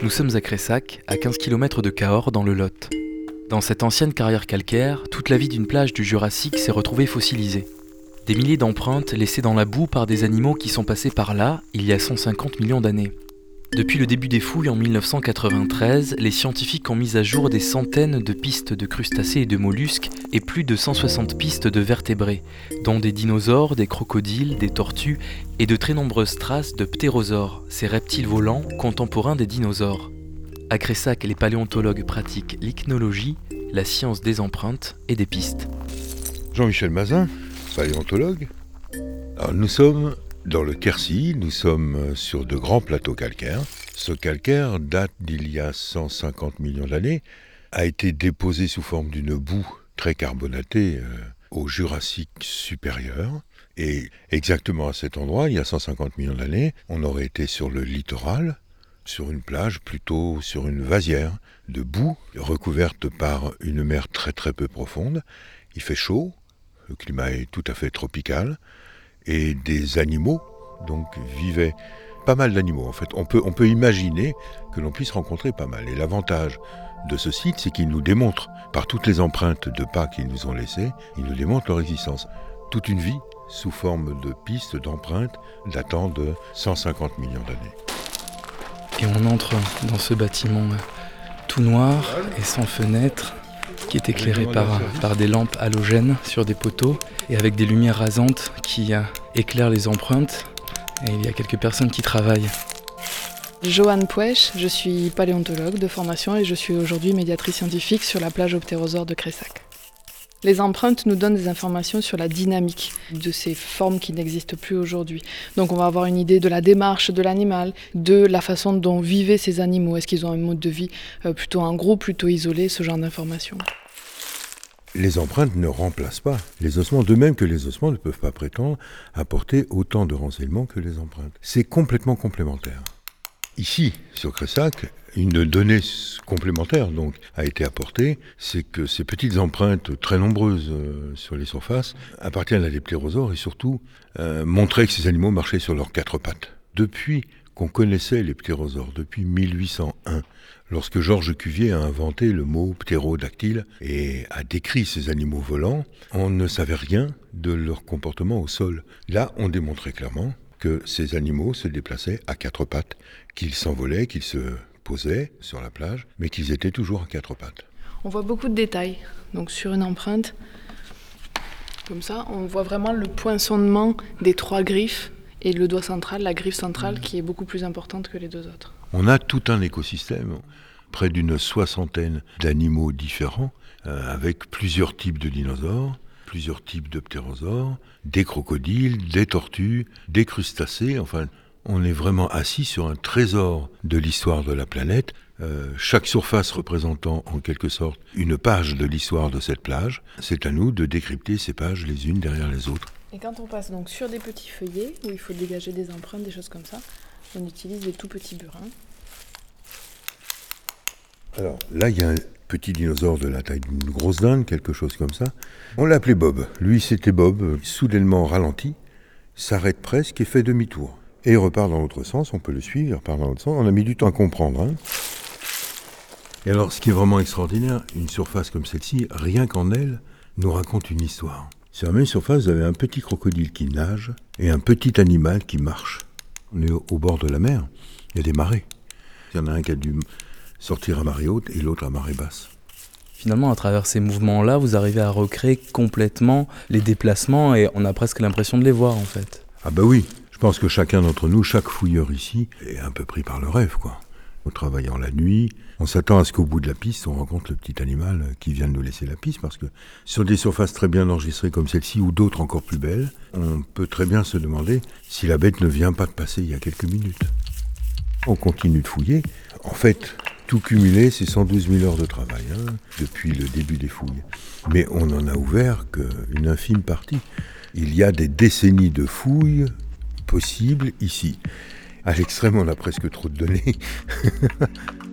Nous sommes à Cressac, à 15 km de Cahors, dans le Lot. Dans cette ancienne carrière calcaire, toute la vie d'une plage du Jurassique s'est retrouvée fossilisée. Des milliers d'empreintes laissées dans la boue par des animaux qui sont passés par là il y a 150 millions d'années. Depuis le début des fouilles en 1993, les scientifiques ont mis à jour des centaines de pistes de crustacés et de mollusques et plus de 160 pistes de vertébrés, dont des dinosaures, des crocodiles, des tortues et de très nombreuses traces de ptérosaures, ces reptiles volants contemporains des dinosaures. À Cressac, les paléontologues pratiquent l'ichnologie, la science des empreintes et des pistes. Jean-Michel Mazin, paléontologue. Alors, nous sommes dans le Quercy, nous sommes sur de grands plateaux calcaires. Ce calcaire date d'il y a 150 millions d'années, a été déposé sous forme d'une boue très carbonatée euh, au Jurassique supérieur. Et exactement à cet endroit, il y a 150 millions d'années, on aurait été sur le littoral, sur une plage, plutôt sur une vasière de boue recouverte par une mer très très peu profonde. Il fait chaud, le climat est tout à fait tropical, et des animaux donc vivaient. Pas mal d'animaux en fait. On peut, on peut imaginer que l'on puisse rencontrer pas mal. Et l'avantage de ce site, c'est qu'il nous démontre, par toutes les empreintes de pas qu'ils nous ont laissées, il nous démontre leur existence. Toute une vie sous forme de pistes, d'empreintes datant de 150 millions d'années. Et on entre dans ce bâtiment euh, tout noir et sans fenêtre, qui est éclairé par, par des lampes halogènes sur des poteaux et avec des lumières rasantes qui euh, éclairent les empreintes. Et il y a quelques personnes qui travaillent. Joanne Pouèche, je suis paléontologue de formation et je suis aujourd'hui médiatrice scientifique sur la plage Optérosaure de Cressac. Les empreintes nous donnent des informations sur la dynamique de ces formes qui n'existent plus aujourd'hui. Donc on va avoir une idée de la démarche de l'animal, de la façon dont vivaient ces animaux. Est-ce qu'ils ont un mode de vie euh, plutôt en groupe, plutôt isolé, ce genre d'informations. Les empreintes ne remplacent pas les ossements, de même que les ossements ne peuvent pas prétendre apporter autant de renseignements que les empreintes. C'est complètement complémentaire. Ici, sur Cressac, une donnée complémentaire donc a été apportée, c'est que ces petites empreintes très nombreuses euh, sur les surfaces appartiennent à des ptérosaures et surtout euh, montraient que ces animaux marchaient sur leurs quatre pattes. Depuis qu'on connaissait les ptérosaures, depuis 1801, lorsque Georges Cuvier a inventé le mot ptérodactyle et a décrit ces animaux volants, on ne savait rien de leur comportement au sol. Là, on démontrait clairement que ces animaux se déplaçaient à quatre pattes, qu'ils s'envolaient, qu'ils se posaient sur la plage, mais qu'ils étaient toujours à quatre pattes. On voit beaucoup de détails. Donc sur une empreinte, comme ça, on voit vraiment le poinçonnement des trois griffes et le doigt central, la griffe centrale, qui est beaucoup plus importante que les deux autres. On a tout un écosystème, près d'une soixantaine d'animaux différents, euh, avec plusieurs types de dinosaures, plusieurs types de ptérosaures, des crocodiles, des tortues, des crustacés, enfin, on est vraiment assis sur un trésor de l'histoire de la planète, euh, chaque surface représentant en quelque sorte une page de l'histoire de cette plage. C'est à nous de décrypter ces pages les unes derrière les autres. Et quand on passe donc sur des petits feuillets, où il faut dégager des empreintes, des choses comme ça, on utilise des tout petits burins. Alors là, il y a un petit dinosaure de la taille d'une grosse dinde, quelque chose comme ça. On l'appelait Bob. Lui, c'était Bob, soudainement ralenti, s'arrête presque et fait demi-tour. Et il repart dans l'autre sens, on peut le suivre, il repart dans l'autre sens. On a mis du temps à comprendre. Hein. Et alors, ce qui est vraiment extraordinaire, une surface comme celle-ci, rien qu'en elle, nous raconte une histoire. Sur la même surface, vous avez un petit crocodile qui nage et un petit animal qui marche. On est au bord de la mer, il y a des marées. Il y en a un qui a dû sortir à marée haute et l'autre à marée basse. Finalement, à travers ces mouvements-là, vous arrivez à recréer complètement les déplacements et on a presque l'impression de les voir en fait. Ah bah oui, je pense que chacun d'entre nous, chaque fouilleur ici, est un peu pris par le rêve, quoi. En travaillant la nuit, on s'attend à ce qu'au bout de la piste, on rencontre le petit animal qui vient de nous laisser la piste, parce que sur des surfaces très bien enregistrées comme celle-ci, ou d'autres encore plus belles, on peut très bien se demander si la bête ne vient pas de passer il y a quelques minutes. On continue de fouiller. En fait, tout cumulé, c'est 112 000 heures de travail hein, depuis le début des fouilles. Mais on n'en a ouvert qu'une infime partie. Il y a des décennies de fouilles possibles ici. À l'extrême, on a presque trop de données.